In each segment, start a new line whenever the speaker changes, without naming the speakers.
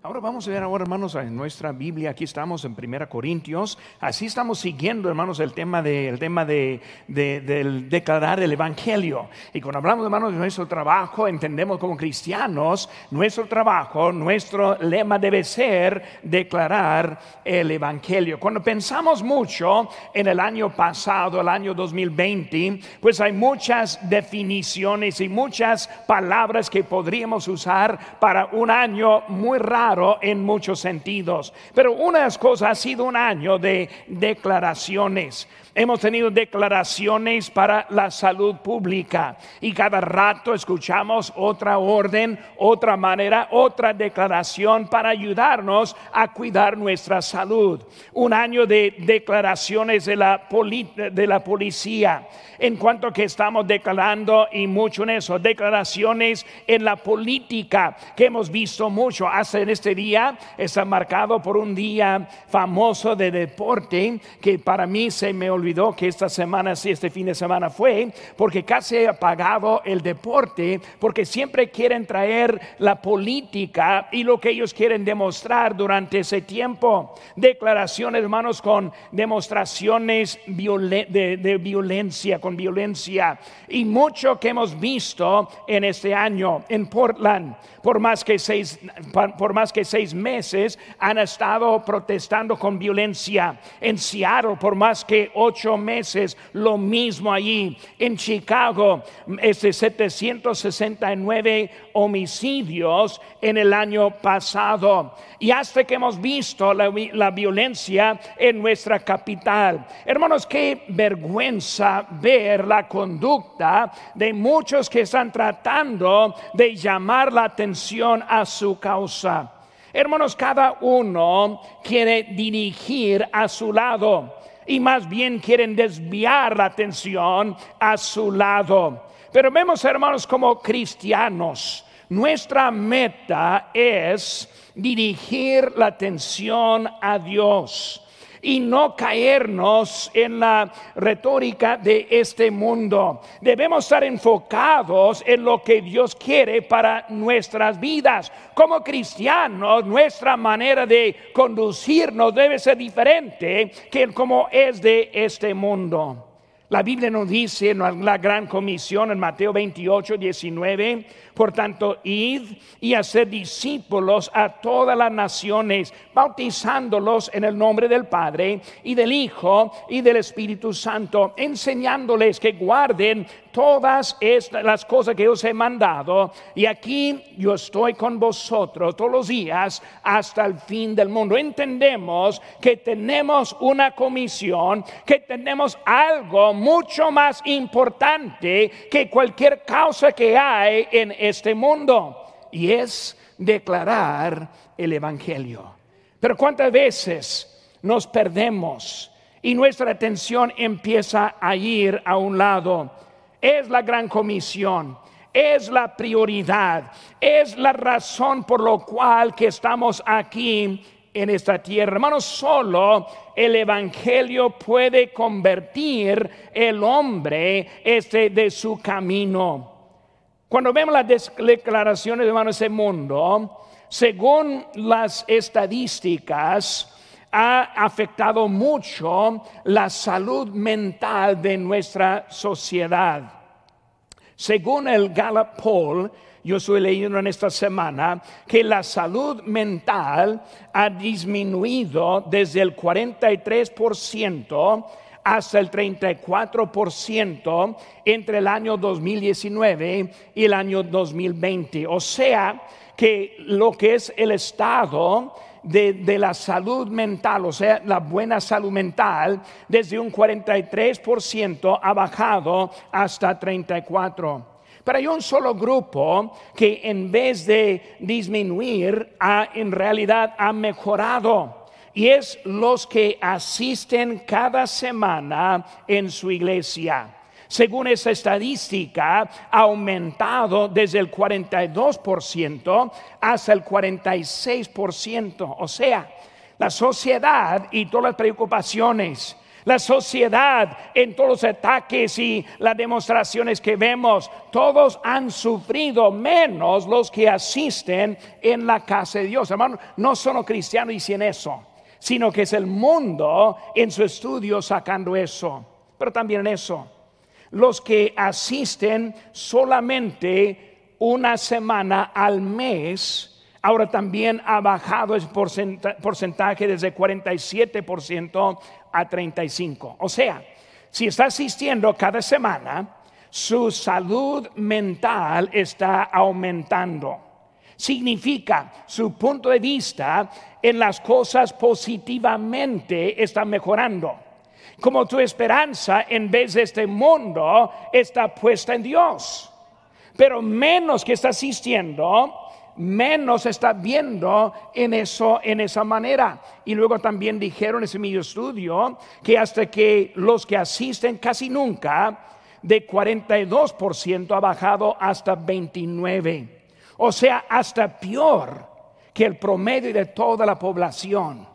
Ahora vamos a ver ahora, hermanos, en nuestra Biblia, aquí estamos en Primera Corintios, así estamos siguiendo, hermanos, el tema, de, el tema de, del declarar el Evangelio. Y cuando hablamos, hermanos, de nuestro trabajo, entendemos como cristianos, nuestro trabajo, nuestro lema debe ser declarar el Evangelio. Cuando pensamos mucho en el año pasado, el año 2020, pues hay muchas definiciones y muchas palabras que podríamos usar para un año muy raro en muchos sentidos. Pero una de las cosas ha sido un año de declaraciones. Hemos tenido declaraciones para la salud pública y cada rato escuchamos otra orden, otra manera, otra declaración para ayudarnos a cuidar nuestra salud. Un año de declaraciones de la, de la policía en cuanto que estamos declarando y mucho en eso, declaraciones en la política que hemos visto mucho. Hace en este día está marcado por un día famoso de deporte que para mí se me olvidó que esta semana, sí, este fin de semana fue, porque casi ha apagado el deporte, porque siempre quieren traer la política y lo que ellos quieren demostrar durante ese tiempo. Declaraciones, hermanos, con demostraciones de, violencia, con violencia. Y mucho que hemos visto en este año en Portland, por más que seis, por más que seis meses, han estado protestando con violencia. En Seattle, por más que ocho meses, lo mismo allí. En Chicago, este 769 homicidios en el año pasado. Y hasta que hemos visto la, la violencia en nuestra capital. Hermanos, qué vergüenza ver la conducta de muchos que están tratando de llamar la atención a su causa. Hermanos, cada uno quiere dirigir a su lado y más bien quieren desviar la atención a su lado. Pero vemos, hermanos, como cristianos, nuestra meta es dirigir la atención a Dios y no caernos en la retórica de este mundo. Debemos estar enfocados en lo que Dios quiere para nuestras vidas. Como cristianos, nuestra manera de conducirnos debe ser diferente que como es de este mundo. La Biblia nos dice en la gran comisión en Mateo 28, 19, por tanto, id y hacer discípulos a todas las naciones, bautizándolos en el nombre del Padre y del Hijo y del Espíritu Santo, enseñándoles que guarden todas estas, las cosas que os he mandado. Y aquí yo estoy con vosotros todos los días hasta el fin del mundo. Entendemos que tenemos una comisión, que tenemos algo mucho más importante que cualquier causa que hay en este mundo y es declarar el Evangelio. Pero ¿cuántas veces nos perdemos y nuestra atención empieza a ir a un lado? Es la gran comisión, es la prioridad, es la razón por lo cual que estamos aquí en esta tierra. Hermanos, solo el Evangelio puede convertir el hombre este de su camino. Cuando vemos las declaraciones de hermanos ese mundo, según las estadísticas, ha afectado mucho la salud mental de nuestra sociedad. Según el Gallup Poll, yo estoy leyendo en esta semana que la salud mental ha disminuido desde el 43% hasta el 34% entre el año 2019 y el año 2020. O sea que lo que es el estado de, la salud mental, o sea, la buena salud mental, desde un 43% ha bajado hasta 34%. Pero hay un solo grupo que en vez de disminuir, ha, en realidad ha mejorado y es los que asisten cada semana en su iglesia. Según esa estadística, ha aumentado desde el 42% hasta el 46%. O sea, la sociedad y todas las preocupaciones, la sociedad, en todos los ataques y las demostraciones que vemos, todos han sufrido menos los que asisten en la casa de Dios. Hermano, no solo cristianos dicen eso, sino que es el mundo en su estudio sacando eso. Pero también eso, los que asisten solamente una semana al mes, ahora también ha bajado el porcentaje desde 47% a 35%. O sea, si está asistiendo cada semana, su salud mental está aumentando. Significa su punto de vista en las cosas positivamente está mejorando. Como tu esperanza en vez de este mundo está puesta en Dios. Pero menos que está asistiendo, menos está viendo en eso, en esa manera. Y luego también dijeron en ese medio estudio que hasta que los que asisten casi nunca, de 42% ha bajado hasta 29%. O sea, hasta peor que el promedio de toda la población.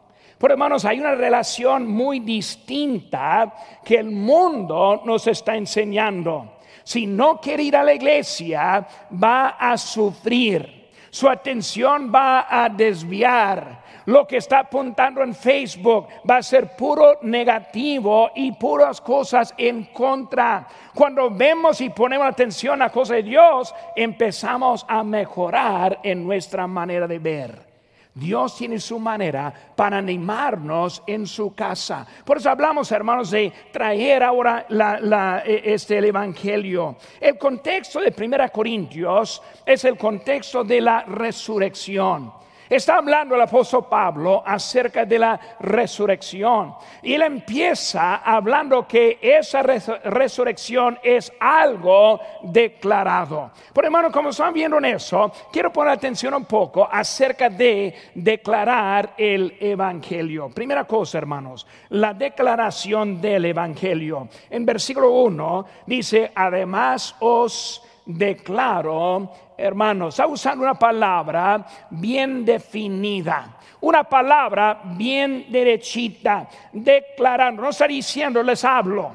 Pero hermanos, hay una relación muy distinta que el mundo nos está enseñando. Si no quiere ir a la iglesia, va a sufrir su atención va a desviar. Lo que está apuntando en Facebook va a ser puro negativo y puras cosas en contra. Cuando vemos y ponemos atención a cosas de Dios, empezamos a mejorar en nuestra manera de ver. Dios tiene su manera para animarnos en su casa. Por eso hablamos, hermanos, de traer ahora e, este, el Evangelio. El contexto de Primera Corintios es el contexto de la resurrección. Está hablando el apóstol Pablo acerca de la resurrección. Y él empieza hablando que esa resurrección es algo declarado. Por hermano, como están viendo en eso, quiero poner atención un poco acerca de declarar el Evangelio. Primera cosa, hermanos, la declaración del Evangelio. En versículo 1 dice, además os declaro hermanos, está usando una palabra bien definida, una palabra bien derechita, declarando, no está diciendo les hablo,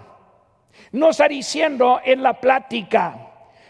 no está diciendo en la plática,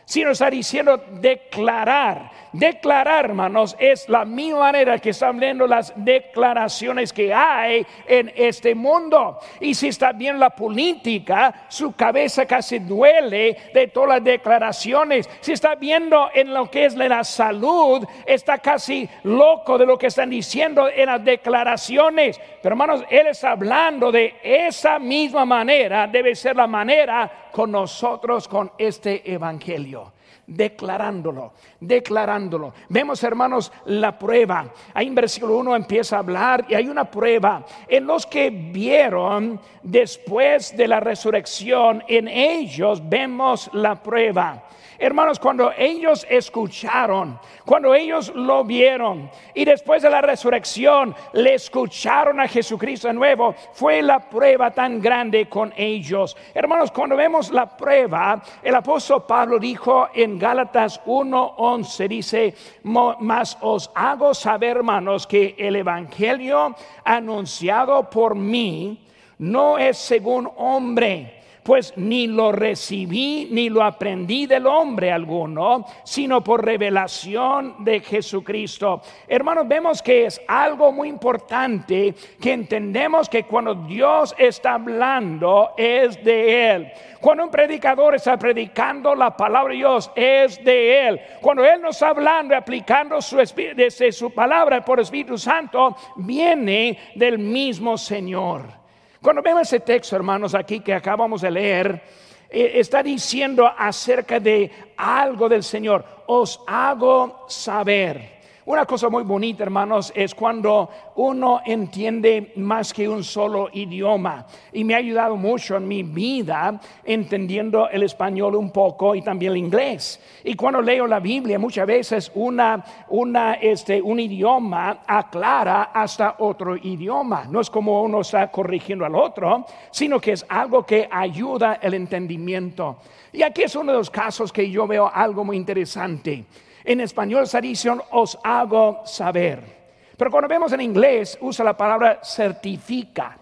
sino está diciendo declarar. Declarar, hermanos, es la misma manera que están viendo las declaraciones que hay en este mundo. Y si está bien la política, su cabeza casi duele de todas las declaraciones. Si está viendo en lo que es la salud, está casi loco de lo que están diciendo en las declaraciones. Pero hermanos, Él está hablando de esa misma manera, debe ser la manera con nosotros, con este Evangelio declarándolo, declarándolo. Vemos, hermanos, la prueba. Ahí en versículo 1 empieza a hablar y hay una prueba. En los que vieron después de la resurrección, en ellos vemos la prueba. Hermanos, cuando ellos escucharon, cuando ellos lo vieron y después de la resurrección le escucharon a Jesucristo de nuevo, fue la prueba tan grande con ellos. Hermanos, cuando vemos la prueba, el apóstol Pablo dijo en Gálatas 1:11, dice, mas os hago saber, hermanos, que el Evangelio anunciado por mí no es según hombre pues ni lo recibí ni lo aprendí del hombre alguno, sino por revelación de Jesucristo. Hermanos, vemos que es algo muy importante que entendemos que cuando Dios está hablando es de Él. Cuando un predicador está predicando la palabra de Dios es de Él. Cuando Él nos está hablando y aplicando su, desde su palabra por Espíritu Santo, viene del mismo Señor. Cuando vemos ese texto, hermanos, aquí que acabamos de leer, eh, está diciendo acerca de algo del Señor. Os hago saber. Una cosa muy bonita, hermanos, es cuando uno entiende más que un solo idioma. Y me ha ayudado mucho en mi vida entendiendo el español un poco y también el inglés. Y cuando leo la Biblia, muchas veces una, una, este, un idioma aclara hasta otro idioma. No es como uno está corrigiendo al otro, sino que es algo que ayuda el entendimiento. Y aquí es uno de los casos que yo veo algo muy interesante. En español dice os hago saber. Pero cuando vemos en inglés usa la palabra certifica.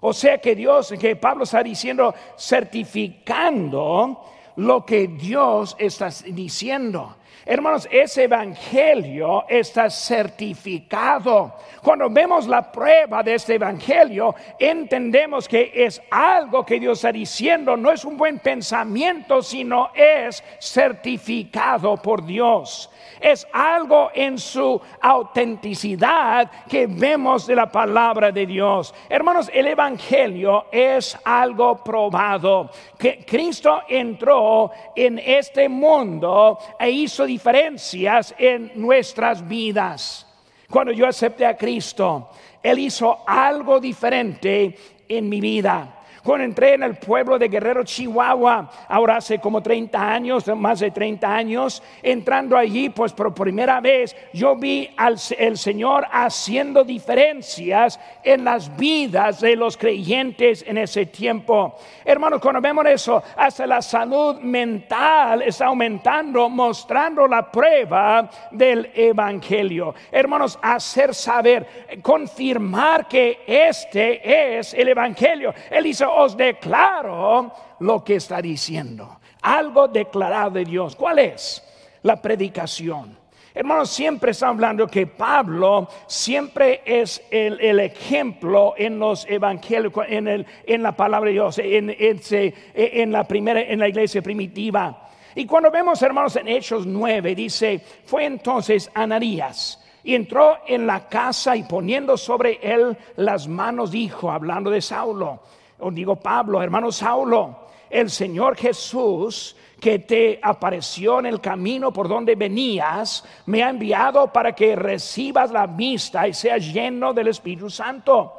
O sea que Dios, que Pablo está diciendo, certificando lo que Dios está diciendo. Hermanos, ese evangelio está certificado. Cuando vemos la prueba de este evangelio, entendemos que es algo que Dios está diciendo, no es un buen pensamiento, sino es certificado por Dios es algo en su autenticidad que vemos de la palabra de Dios. Hermanos, el Evangelio es algo probado. Que Cristo entró en este mundo e hizo diferencias en nuestras vidas. Cuando yo acepté a Cristo, Él hizo algo diferente en mi vida. Cuando entré en el pueblo de Guerrero, Chihuahua, ahora hace como 30 años, más de 30 años, entrando allí, pues por primera vez yo vi al el Señor haciendo diferencias en las vidas de los creyentes en ese tiempo. Hermanos, cuando vemos eso, hasta la salud mental está aumentando, mostrando la prueba del Evangelio. Hermanos, hacer saber, confirmar que este es el Evangelio. Él hizo os declaro lo que está diciendo. Algo declarado de Dios. ¿Cuál es? La predicación. Hermanos, siempre está hablando que Pablo siempre es el, ejemplo en los evangelios, en, el, en, la palabra de Dios, en, la primera, en la iglesia primitiva. Y cuando vemos, hermanos, en Hechos 9, dice, fue entonces Ananías y entró en la casa y poniendo sobre él las manos, dijo, hablando de Saulo, o digo Pablo, hermano Saulo, el Señor Jesús que te apareció en el camino por donde venías, me ha enviado para que recibas la vista y seas lleno del Espíritu Santo.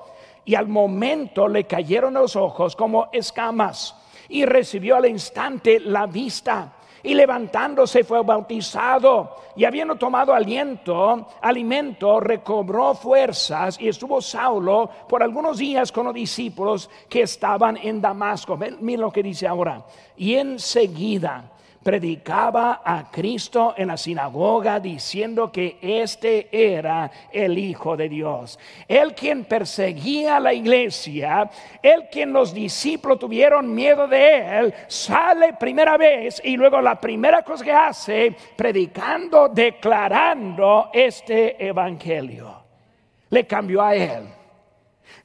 Y al momento le cayeron los ojos como escamas y recibió al instante la vista y levantándose fue bautizado y habiendo tomado aliento, alimento, recobró fuerzas y estuvo Saulo por algunos días con los discípulos que estaban en Damasco. Miren lo que dice ahora. Y enseguida predicaba a Cristo en la sinagoga diciendo que este era el Hijo de Dios. El quien perseguía a la iglesia, el quien los discípulos tuvieron miedo de él, sale primera vez y luego la primera cosa que hace, predicando, declarando este evangelio. Le cambió a él,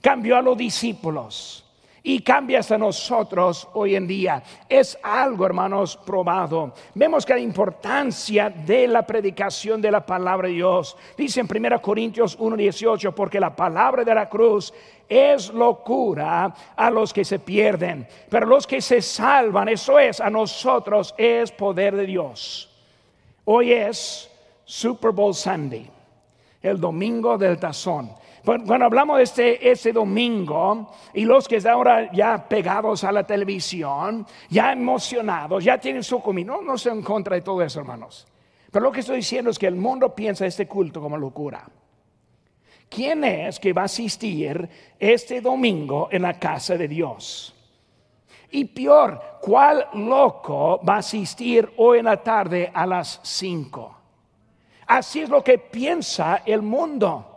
cambió a los discípulos y cambias a nosotros hoy en día. Es algo, hermanos, probado. Vemos que la importancia de la predicación de la palabra de Dios. Dice en 1 Corintios 1:18, porque la palabra de la cruz es locura a los que se pierden, pero los que se salvan, eso es, a nosotros es poder de Dios. Hoy es Super Bowl Sunday, el domingo del tazón. Cuando hablamos de este, este domingo y los que están ahora ya pegados a la televisión, ya emocionados, ya tienen su comida, no, no estoy en contra de todo eso, hermanos. Pero lo que estoy diciendo es que el mundo piensa este culto como locura. ¿Quién es que va a asistir este domingo en la casa de Dios? Y peor, ¿cuál loco va a asistir hoy en la tarde a las 5? Así es lo que piensa el mundo.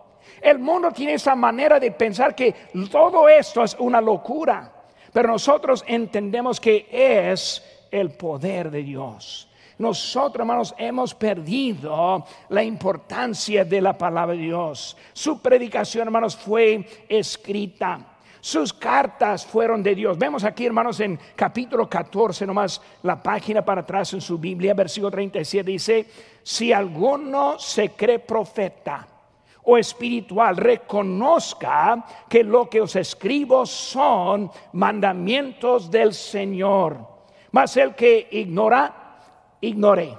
El mundo tiene esa manera de pensar que todo esto es una locura, pero nosotros entendemos que es el poder de Dios. Nosotros, hermanos, hemos perdido la importancia de la palabra de Dios. Su predicación, hermanos, fue escrita. Sus cartas fueron de Dios. Vemos aquí, hermanos, en capítulo 14, nomás la página para atrás en su Biblia, versículo 37, dice, si alguno se cree profeta, o espiritual reconozca que lo que os escribo son mandamientos del Señor. Mas el que ignora, ignore.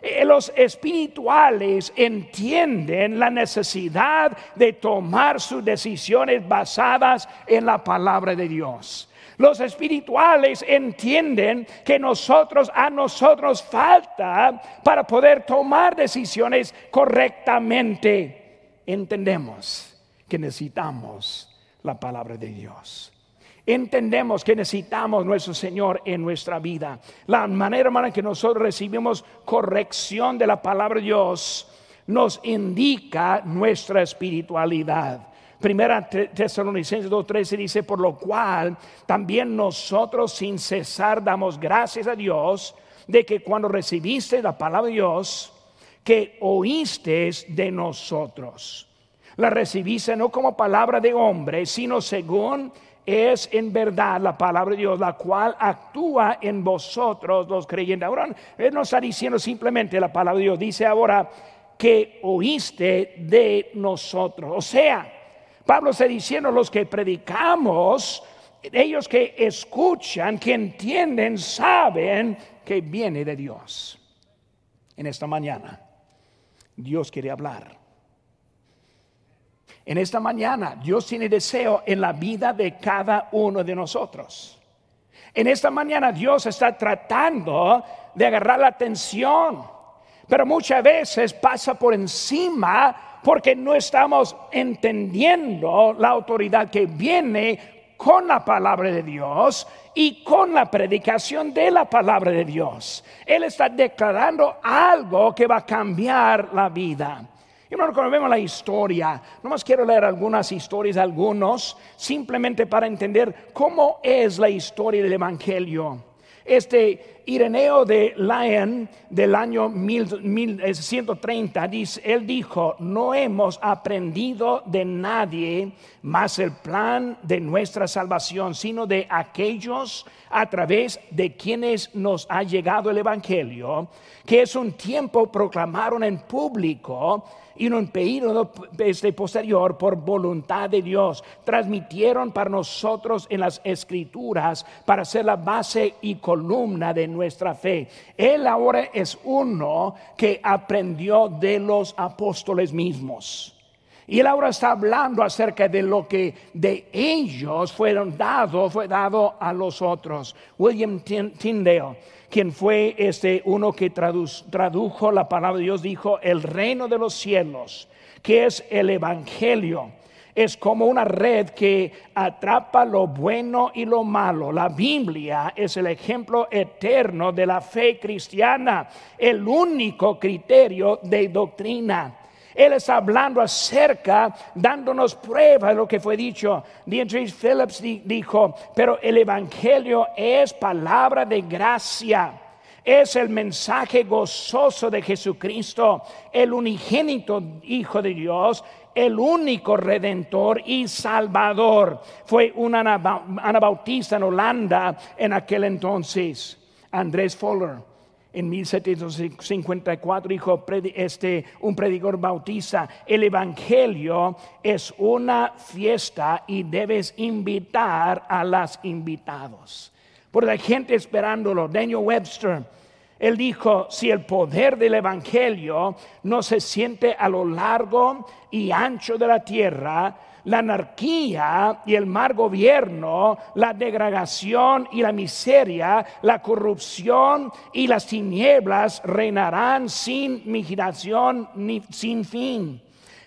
Eh, los espirituales entienden la necesidad de tomar sus decisiones basadas en la palabra de Dios. Los espirituales entienden que nosotros a nosotros falta para poder tomar decisiones correctamente entendemos que necesitamos la palabra de Dios. Entendemos que necesitamos nuestro Señor en nuestra vida. La manera en que nosotros recibimos corrección de la palabra de Dios nos indica nuestra espiritualidad. Primera Tesalonicenses 2.13 dice, por lo cual también nosotros sin cesar damos gracias a Dios de que cuando recibiste la palabra de Dios, que oíste de nosotros. La recibiste no como palabra de hombre, sino según es en verdad la palabra de Dios, la cual actúa en vosotros los creyentes. Ahora, Él no está diciendo simplemente la palabra de Dios, dice ahora que oíste de nosotros. O sea, Pablo está diciendo los que predicamos, ellos que escuchan, que entienden, saben que viene de Dios. En esta mañana, Dios quiere hablar. En esta mañana, Dios tiene deseo en la vida de cada uno de nosotros. En esta mañana, Dios está tratando de agarrar la atención, pero muchas veces pasa por encima porque no estamos entendiendo la autoridad que viene con la palabra de Dios y con la predicación de la palabra de Dios. Él está declarando algo que va a cambiar la vida. Y bueno, cuando vemos la historia, nomás quiero leer algunas historias, algunos, simplemente para entender cómo es la historia del Evangelio. Este Ireneo de Lyon del año 1130, dice, él dijo, no hemos aprendido de nadie más el plan de nuestra salvación, sino de aquellos a través de quienes nos ha llegado el Evangelio, que es un tiempo proclamaron en público y un periodo este, posterior por voluntad de Dios. Transmitieron para nosotros en las escrituras para ser la base y columna de nuestra fe. Él ahora es uno que aprendió de los apóstoles mismos. Y él ahora está hablando acerca de lo que de ellos fueron dado, fue dado a los otros. William Tyndale quien fue este uno que tradujo la palabra de Dios, dijo, el reino de los cielos, que es el Evangelio, es como una red que atrapa lo bueno y lo malo. La Biblia es el ejemplo eterno de la fe cristiana, el único criterio de doctrina. Él está hablando acerca, dándonos prueba de lo que fue dicho. Dietrich Phillips dijo, pero el Evangelio es palabra de gracia. Es el mensaje gozoso de Jesucristo, el unigénito Hijo de Dios, el único redentor y salvador. Fue un anabautista en Holanda en aquel entonces, Andrés Fuller en 1754 dijo este, un predicador bautiza, el Evangelio es una fiesta y debes invitar a las invitados. Por la gente esperándolo, Daniel Webster, él dijo, si el poder del Evangelio no se siente a lo largo y ancho de la tierra, la anarquía y el mal gobierno, la degradación y la miseria, la corrupción y las tinieblas reinarán sin migración ni sin fin.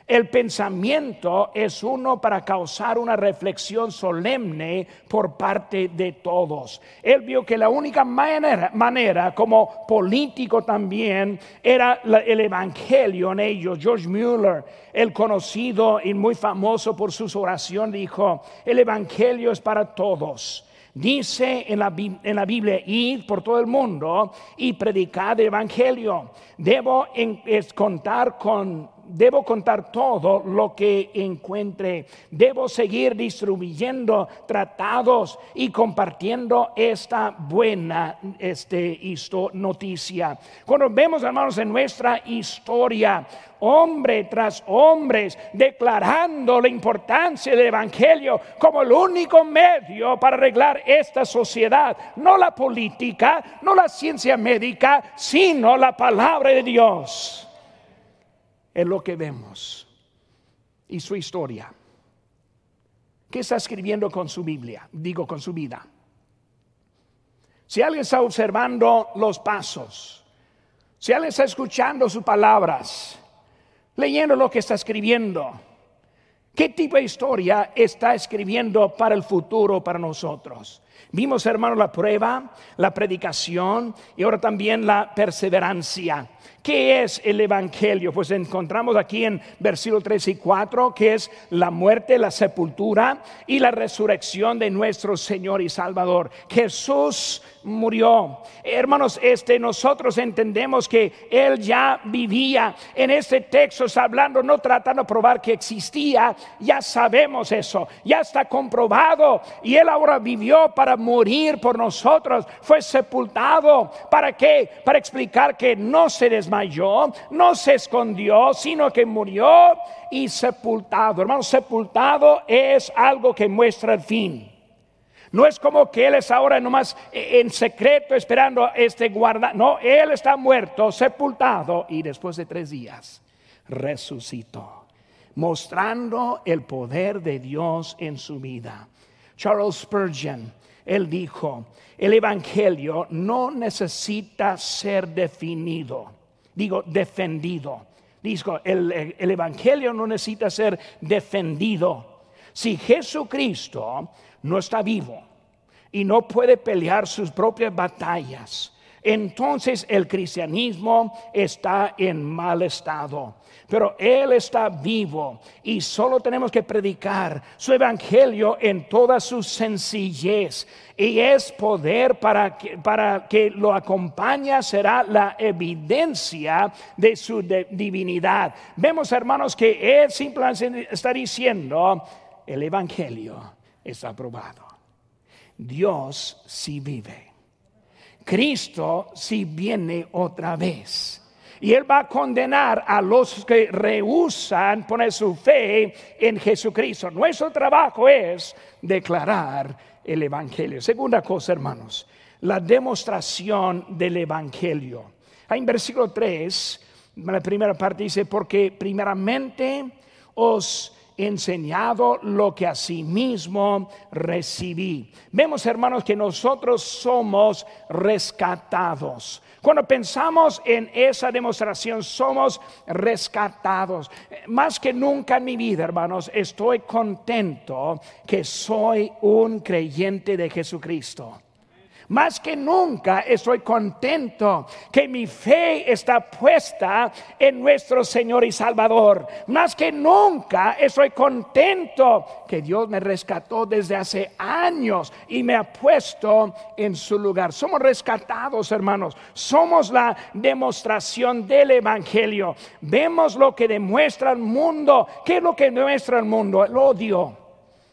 El pensamiento es uno para causar una reflexión solemne por parte de todos. Él vio que la única manera, como político también era el evangelio en ellos. George Mueller, el conocido y muy famoso por sus oraciones, dijo, el evangelio es para todos. Dice en la, en la, Biblia, id por todo el mundo y predicad el Evangelio. Debo contar con debo contar todo lo que encuentre. Debo seguir distribuyendo tratados y compartiendo esta buena este, noticia. Cuando vemos, hermanos, en nuestra historia, hombre tras hombre, declarando la importancia del Evangelio como el único medio para arreglar esta sociedad, no la política, no la ciencia médica, sino la palabra de Dios es lo que vemos. Y su historia. ¿Qué está escribiendo con su Biblia? Digo, con su vida. Si alguien está observando los pasos, si alguien está escuchando sus palabras, leyendo lo que está escribiendo, ¿qué tipo de historia está escribiendo para el futuro para nosotros? Vimos, hermanos, la prueba, la predicación y ahora también la perseverancia. ¿Qué es el Evangelio? Pues encontramos aquí en versículo 3 y 4 que es la muerte, la sepultura y la resurrección de nuestro Señor y Salvador. Jesús murió. Hermanos, este nosotros entendemos que él ya vivía. En este texto está hablando no tratando de probar que existía, ya sabemos eso, ya está comprobado y él ahora vivió para morir por nosotros, fue sepultado. ¿Para qué? Para explicar que no se desmayó, no se escondió, sino que murió y sepultado. Hermanos, sepultado es algo que muestra el fin. No es como que Él es ahora nomás en secreto esperando este guarda. No, Él está muerto, sepultado y después de tres días resucitó, mostrando el poder de Dios en su vida. Charles Spurgeon, él dijo, el Evangelio no necesita ser definido, digo, defendido. Dijo, el, el Evangelio no necesita ser defendido. Si Jesucristo no está vivo y no puede pelear sus propias batallas, entonces el cristianismo está en mal estado. Pero Él está vivo y solo tenemos que predicar su evangelio en toda su sencillez. Y es poder para que, para que lo acompaña será la evidencia de su divinidad. Vemos, hermanos, que Él simplemente está diciendo, el evangelio está aprobado. Dios sí vive. Cristo sí viene otra vez. Y Él va a condenar a los que rehusan poner su fe en Jesucristo. Nuestro trabajo es declarar el Evangelio. Segunda cosa, hermanos, la demostración del Evangelio. En versículo 3, la primera parte dice, porque primeramente os enseñado lo que asimismo recibí. Vemos, hermanos, que nosotros somos rescatados. Cuando pensamos en esa demostración, somos rescatados. Más que nunca en mi vida, hermanos, estoy contento que soy un creyente de Jesucristo. Más que nunca estoy contento que mi fe está puesta en nuestro Señor y Salvador. Más que nunca estoy contento que Dios me rescató desde hace años y me ha puesto en su lugar. Somos rescatados, hermanos. Somos la demostración del Evangelio. Vemos lo que demuestra el mundo. ¿Qué es lo que demuestra el mundo? El odio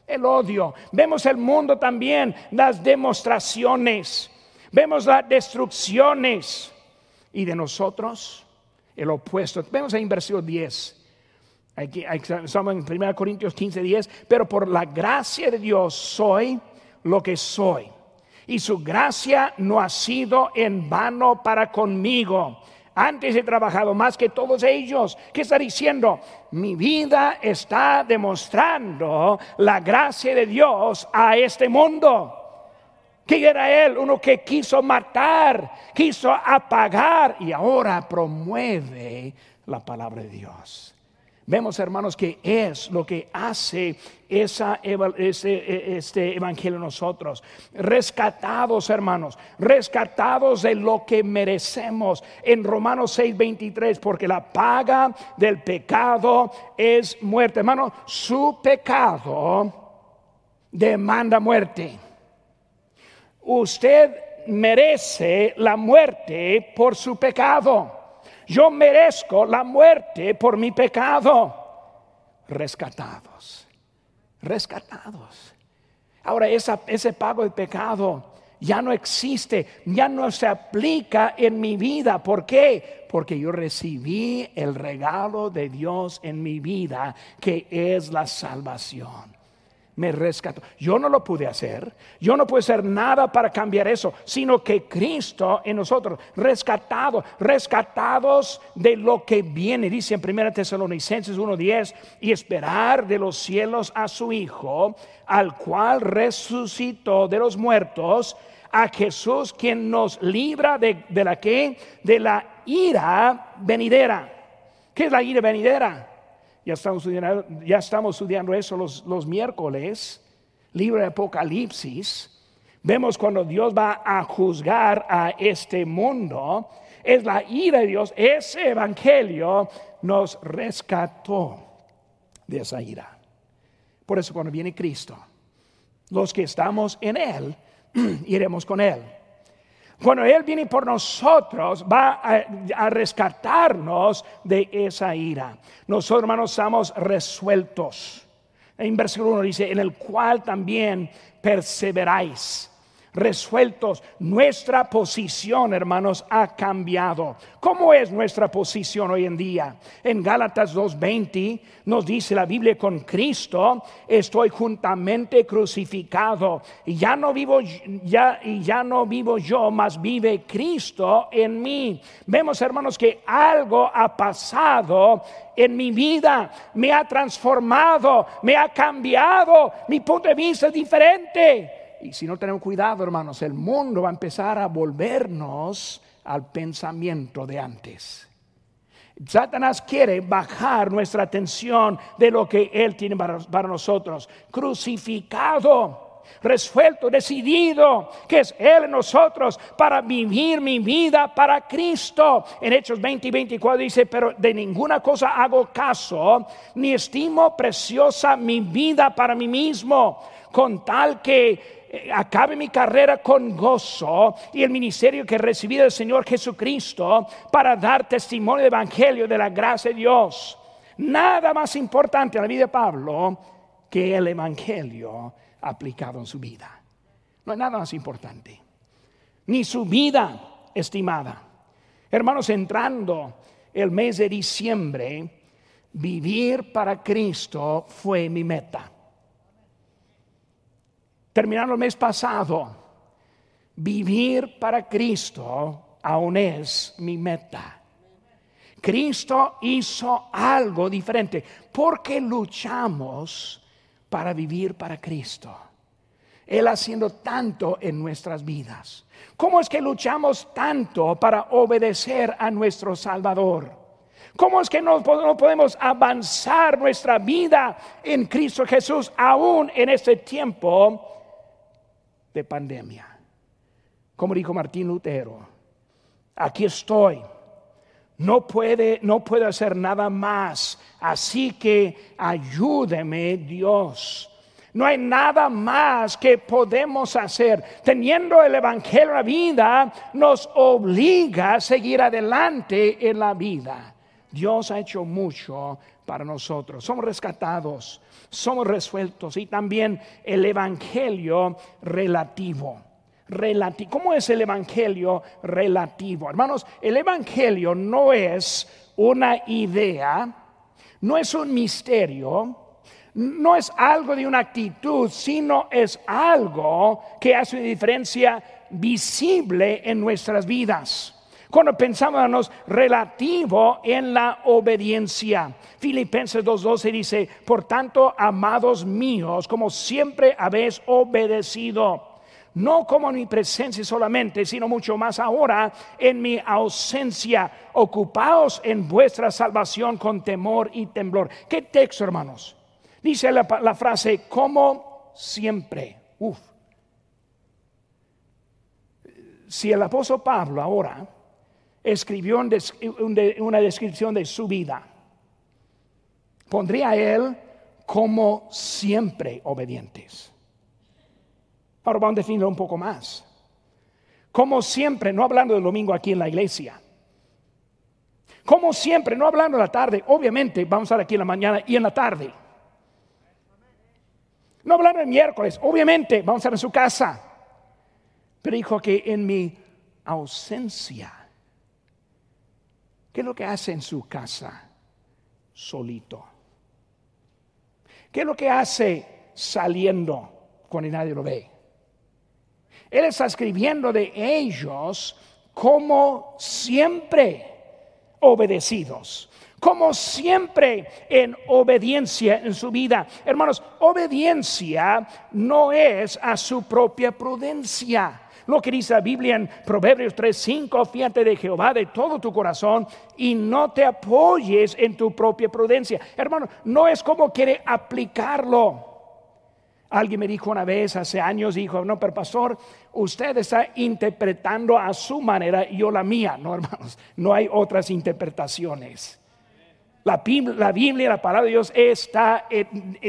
el odio. Vemos el mundo también, las demostraciones. Vemos las destrucciones. Y de nosotros, el opuesto. Vemos en versículo 10. Aquí, estamos en 1 Corintios 15, 10. Pero por la gracia de Dios soy lo que soy. Y su gracia no ha sido en vano para conmigo antes he trabajado más que todos ellos. ¿Qué está diciendo? Mi vida está demostrando la gracia de Dios a este mundo. ¿Quién era él? Uno que quiso matar, quiso apagar y ahora promueve la palabra de Dios. Vemos, hermanos, que es lo que hace esa, este, este evangelio nosotros. Rescatados, hermanos, rescatados de lo que merecemos. En Romanos 6, 23, porque la paga del pecado es muerte. Hermano, su pecado demanda muerte. Usted merece la muerte por su pecado. Yo merezco la muerte por mi pecado. Rescatados, rescatados. Ahora ese pago de pecado ya no existe, ya no se aplica en mi vida. ¿Por qué? Porque yo recibí el regalo de Dios en mi vida, que es la salvación me rescató. Yo no lo pude hacer, yo no pude hacer nada para cambiar eso, sino que Cristo en nosotros, rescatados, rescatados de lo que viene, dice en 1 Tesalonicenses 1:10, y esperar de los cielos a su Hijo, al cual resucitó de los muertos, a Jesús quien nos libra de, de la que, de la ira venidera. ¿Qué es la ira venidera? Ya estamos estudiando, ya estamos estudiando eso los, los miércoles, libro de Apocalipsis. Vemos cuando Dios va a juzgar a este mundo, es la ira de Dios, ese evangelio nos rescató de esa ira. Por eso cuando viene Cristo, los que estamos en Él, iremos con Él. Cuando Él viene por nosotros, va a, rescatarnos de esa ira. Nosotros, hermanos, estamos resueltos. En versículo 1 dice, en el cual también perseveráis resueltos. Nuestra posición, hermanos, ha cambiado. ¿Cómo es nuestra posición hoy en día? En Gálatas 2:20 nos dice la Biblia con Cristo, estoy juntamente crucificado y ya no vivo ya y ya no vivo yo, mas vive Cristo en mí. Vemos, hermanos, que algo ha pasado en mi vida, me ha transformado, me ha cambiado, mi punto de vista es diferente. Y si no tenemos cuidado, hermanos, el mundo va a empezar a volvernos al pensamiento de antes. Satanás quiere bajar nuestra atención de lo que Él tiene para, nosotros. Crucificado, resuelto, decidido, que es Él en nosotros para vivir mi vida para Cristo. En Hechos 20 y 24 dice, pero de ninguna cosa hago caso, ni estimo preciosa mi vida para mí mismo, con tal que acabe mi carrera con gozo y el ministerio que recibí del Señor Jesucristo para dar testimonio del Evangelio de la gracia de Dios. Nada más importante en la vida de Pablo que el Evangelio aplicado en su vida. No hay nada más importante. Ni su vida estimada. Hermanos, entrando el mes de diciembre, vivir para Cristo fue mi meta terminando el mes pasado, vivir para Cristo aún es mi meta. Cristo hizo algo diferente. porque luchamos para vivir para Cristo? Él haciendo tanto en nuestras vidas. ¿Cómo es que luchamos tanto para obedecer a nuestro Salvador? ¿Cómo es que no, podemos avanzar nuestra vida en Cristo Jesús aún en este tiempo de pandemia. Como dijo Martín Lutero, aquí estoy. No puede, no puedo hacer nada más. Así que ayúdeme Dios. No hay nada más que podemos hacer. Teniendo el Evangelio en la vida, nos obliga a seguir adelante en la vida. Dios ha hecho mucho para nosotros. Somos rescatados, somos resueltos y también el Evangelio relativo. Relativo. ¿Cómo es el Evangelio relativo? Hermanos, el Evangelio no es una idea, no es un misterio, no es algo de una actitud, sino es algo que hace una diferencia visible en nuestras vidas. Cuando pensamos relativo en la obediencia. Filipenses 2.12 dice, por tanto, amados míos, como siempre habéis obedecido no como en mi presencia solamente, sino mucho más ahora en mi ausencia. Ocupaos en vuestra salvación con temor y temblor. ¿Qué texto, hermanos? Dice la, frase, como siempre. Uf. Si el apóstol Pablo ahora escribió una descripción de su vida. Pondría él como siempre obedientes. Ahora vamos a definirlo un poco más. Como siempre, no hablando del domingo aquí en la iglesia. Como siempre, no hablando de la tarde. Obviamente vamos a estar aquí en la mañana y en la tarde. No hablando el miércoles. Obviamente vamos a estar en su casa. Pero dijo que en mi ausencia ¿Qué es lo que hace en su casa solito? ¿Qué es lo que hace saliendo cuando nadie lo ve? Él está escribiendo de ellos como siempre obedecidos, como siempre en obediencia en su vida. Hermanos, obediencia no es a su propia prudencia. Lo que dice la Biblia en Proverbios 3:5, fíjate de Jehová de todo tu corazón y no te apoyes en tu propia prudencia. Hermano, no es como quiere aplicarlo. Alguien me dijo una vez, hace años, dijo, no, pero pastor, usted está interpretando a su manera yo la mía. No, hermanos, no hay otras interpretaciones. La, Biblia, la palabra de Dios está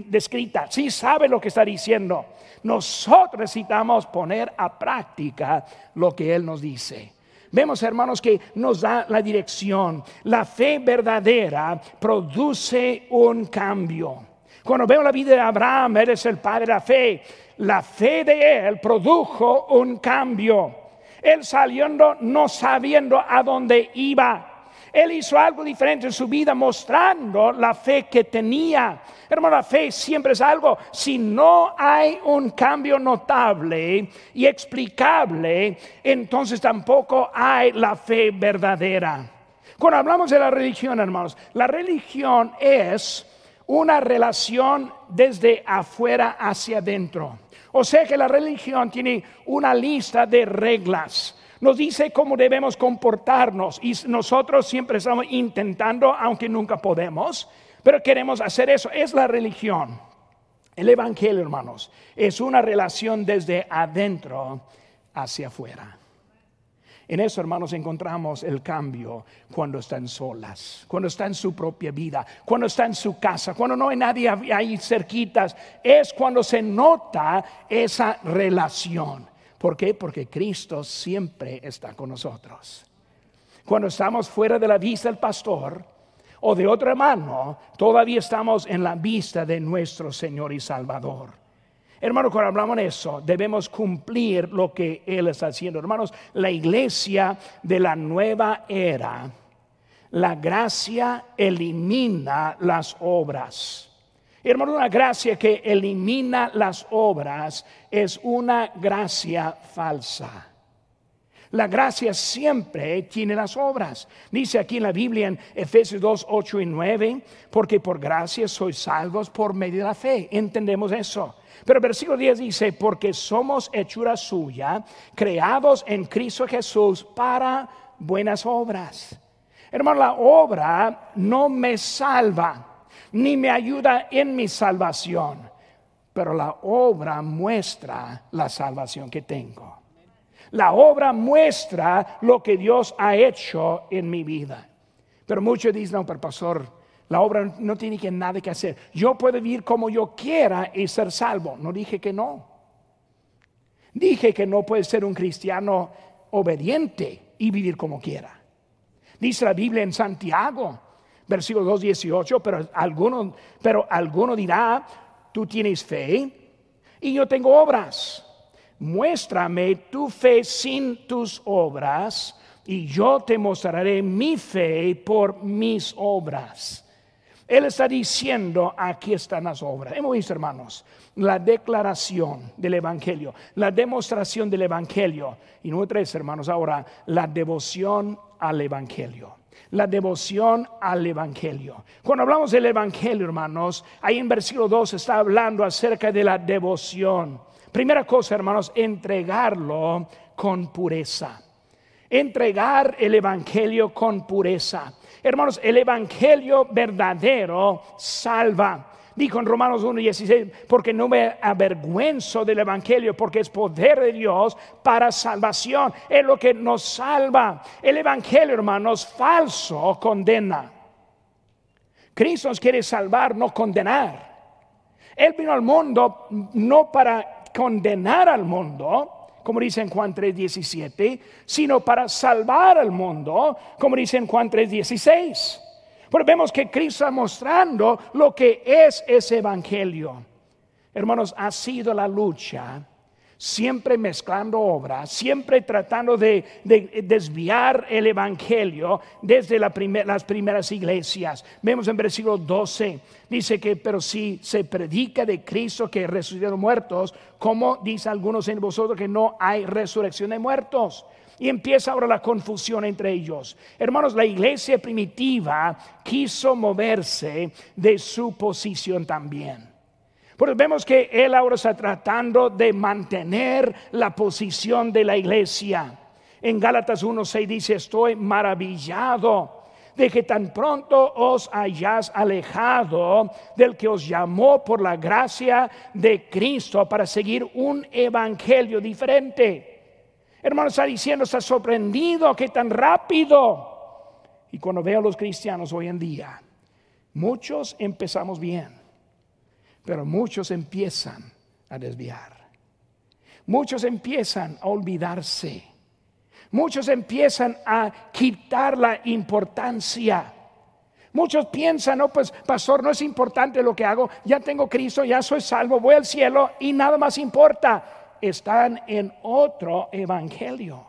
descrita. Sí sabe lo que está diciendo. Nosotros necesitamos poner a práctica lo que Él nos dice. Vemos, hermanos, que nos da la dirección. La fe verdadera produce un cambio. Cuando veo la vida de Abraham, él es el padre de la fe. La fe de él produjo un cambio. Él saliendo no sabiendo a dónde iba. Él hizo algo diferente en su vida mostrando la fe que tenía. Hermano, la fe siempre es algo. Si no hay un cambio notable y explicable, entonces tampoco hay la fe verdadera. Cuando hablamos de la religión, hermanos, la religión es una relación desde afuera hacia adentro. O sea que la religión tiene una lista de reglas. Nos dice cómo debemos comportarnos y nosotros siempre estamos intentando, aunque nunca podemos, pero queremos hacer eso. Es la religión. El Evangelio, hermanos, es una relación desde adentro hacia afuera. En eso, hermanos, encontramos el cambio cuando están solas, cuando está en su propia vida, cuando está en su casa, cuando no hay nadie ahí cerquitas. Es cuando se nota esa relación. ¿Por qué? Porque Cristo siempre está con nosotros. Cuando estamos fuera de la vista del pastor o de otro hermano, todavía estamos en la vista de nuestro Señor y Salvador. Hermanos, cuando hablamos de eso, debemos cumplir lo que Él está haciendo. Hermanos, la iglesia de la nueva era, la gracia elimina las obras. Hermano, una gracia que elimina las obras es una gracia falsa. La gracia siempre tiene las obras. Dice aquí en la Biblia en Efesios 2, 8 y 9, porque por gracia sois salvos por medio de la fe. Entendemos eso. Pero versículo 10 dice, porque somos hechura suya, creados en Cristo Jesús para buenas obras. Hermano, la obra no me salva, ni me ayuda en mi salvación, pero la obra muestra la salvación que tengo. La obra muestra lo que Dios ha hecho en mi vida. Pero muchos dicen, no, pero pastor, la obra no tiene que nada que hacer. Yo puedo vivir como yo quiera y ser salvo. No dije que no. Dije que no puede ser un cristiano obediente y vivir como quiera. Dice la Biblia en Santiago, versículo 2.18, pero alguno, pero alguno dirá, tú tienes fe y yo tengo obras. Muéstrame tu fe sin tus obras y yo te mostraré mi fe por mis obras. Él está diciendo, aquí están las obras. Hemos visto, hermanos, la declaración del Evangelio, la demostración del Evangelio. Y número tres, hermanos, ahora la devoción al Evangelio. La devoción al Evangelio. Cuando hablamos del Evangelio, hermanos, ahí en versículo 2 está hablando acerca de la devoción. Primera cosa, hermanos, entregarlo con pureza. Entregar el Evangelio con pureza. Hermanos, el Evangelio verdadero salva. Dijo en Romanos 1:16, porque no me avergüenzo del Evangelio, porque es poder de Dios para salvación. Es lo que nos salva. El Evangelio, hermanos, falso condena. Cristo nos quiere salvar, no condenar. Él vino al mundo no para condenar al mundo, como dice en Juan 3:17, sino para salvar al mundo, como dice en Juan 3:16. Pero vemos que Cristo está mostrando lo que es ese evangelio. Hermanos, ha sido la lucha siempre mezclando obras, siempre tratando de, desviar el Evangelio desde las primeras iglesias. Vemos en versículo 12, dice que, pero si se predica de Cristo que resucitaron muertos, como dice algunos en vosotros que no hay resurrección de muertos? Y empieza ahora la confusión entre ellos. Hermanos, la iglesia primitiva quiso moverse de su posición también. Porque vemos que él ahora está tratando de mantener la posición de la iglesia. En Gálatas 1.6 dice, estoy maravillado de que tan pronto os hayáis alejado del que os llamó por la gracia de Cristo para seguir un evangelio diferente. Hermano, está diciendo, está sorprendido que tan rápido. Y cuando veo a los cristianos hoy en día, muchos empezamos bien, pero muchos empiezan a desviar. Muchos empiezan a olvidarse. Muchos empiezan a quitar la importancia. Muchos piensan, no, pues pastor, no es importante lo que hago, ya tengo Cristo, ya soy salvo, voy al cielo y nada más importa. Están en otro evangelio.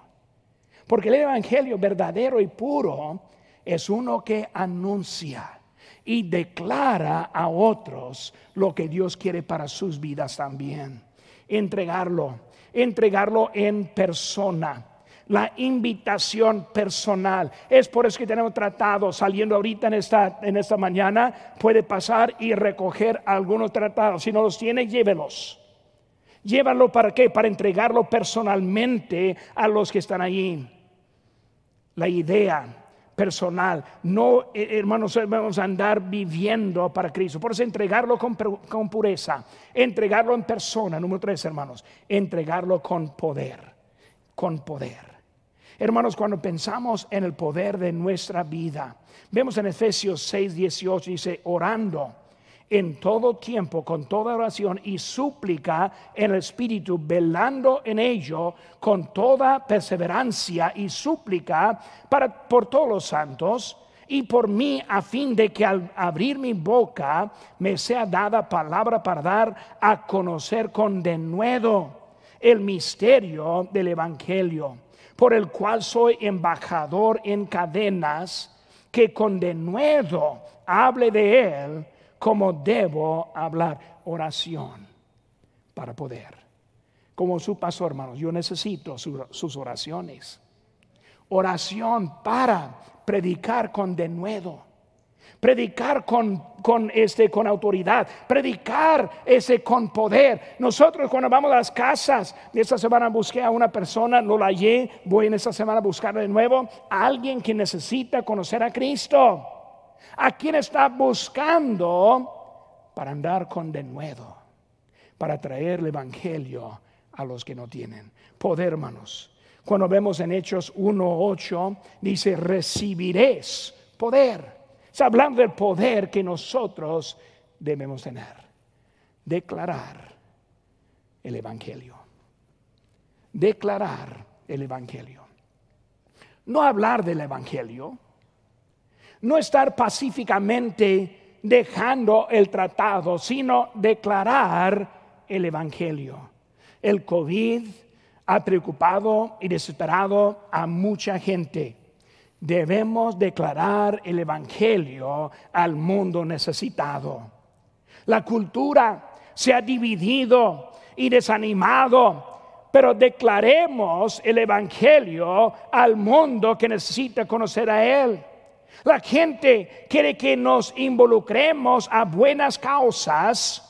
Porque el evangelio verdadero y puro es uno que anuncia y declara a otros lo que Dios quiere para sus vidas también. Entregarlo, entregarlo en persona la invitación personal. Es por eso que tenemos tratado saliendo ahorita en esta, en esta mañana. Puede pasar y recoger algunos tratados. Si no los tiene, llévelos. Llévalo para qué? Para entregarlo personalmente a los que están allí. La idea personal. No, eh, hermanos, vamos a andar viviendo para Cristo. Por eso entregarlo con, con, pureza, entregarlo en persona. Número tres, hermanos, entregarlo con poder, con poder. Hermanos, cuando pensamos en el poder de nuestra vida, vemos en Efesios 6, 18, dice, orando en todo tiempo, con toda oración y súplica en el Espíritu, velando en ello con toda perseverancia y súplica para, por todos los santos y por mí, a fin de que al abrir mi boca me sea dada palabra para dar a conocer con denuedo el misterio del Evangelio, por el cual soy embajador en cadenas, que con denuedo hable de él como debo hablar. Oración para poder. Como su pastor, hermanos, yo necesito sus oraciones. Oración para predicar con denuedo. Predicar con, con, este, con autoridad, predicar ese con poder. Nosotros cuando vamos a las casas, esta semana busqué a una persona, no la hallé, voy en esta semana a buscar de nuevo a alguien que necesita conocer a Cristo a quien está buscando para andar con denuedo, para traer el Evangelio a los que no tienen. Poder, hermanos. Cuando vemos en Hechos 1.8, dice, recibiréis poder. Está hablando del poder que nosotros debemos tener. Declarar el Evangelio. Declarar el Evangelio. No hablar del Evangelio, no estar pacíficamente dejando el tratado, sino declarar el Evangelio. El COVID ha preocupado y desesperado a mucha gente. Debemos declarar el Evangelio al mundo necesitado. La cultura se ha dividido y desanimado, pero declaremos el Evangelio al mundo que necesita conocer a Él. La gente quiere que nos involucremos a buenas causas,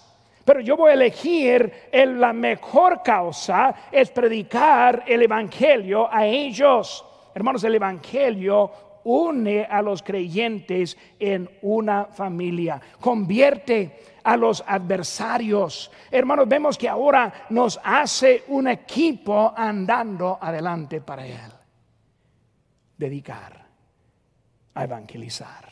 pero yo voy a elegir la mejor causa es predicar el Evangelio a ellos. Hermanos, el Evangelio une a los creyentes en una familia, convierte a los adversarios. Hermanos, vemos que ahora nos hace un equipo andando adelante para Él. Dedicar a evangelizar.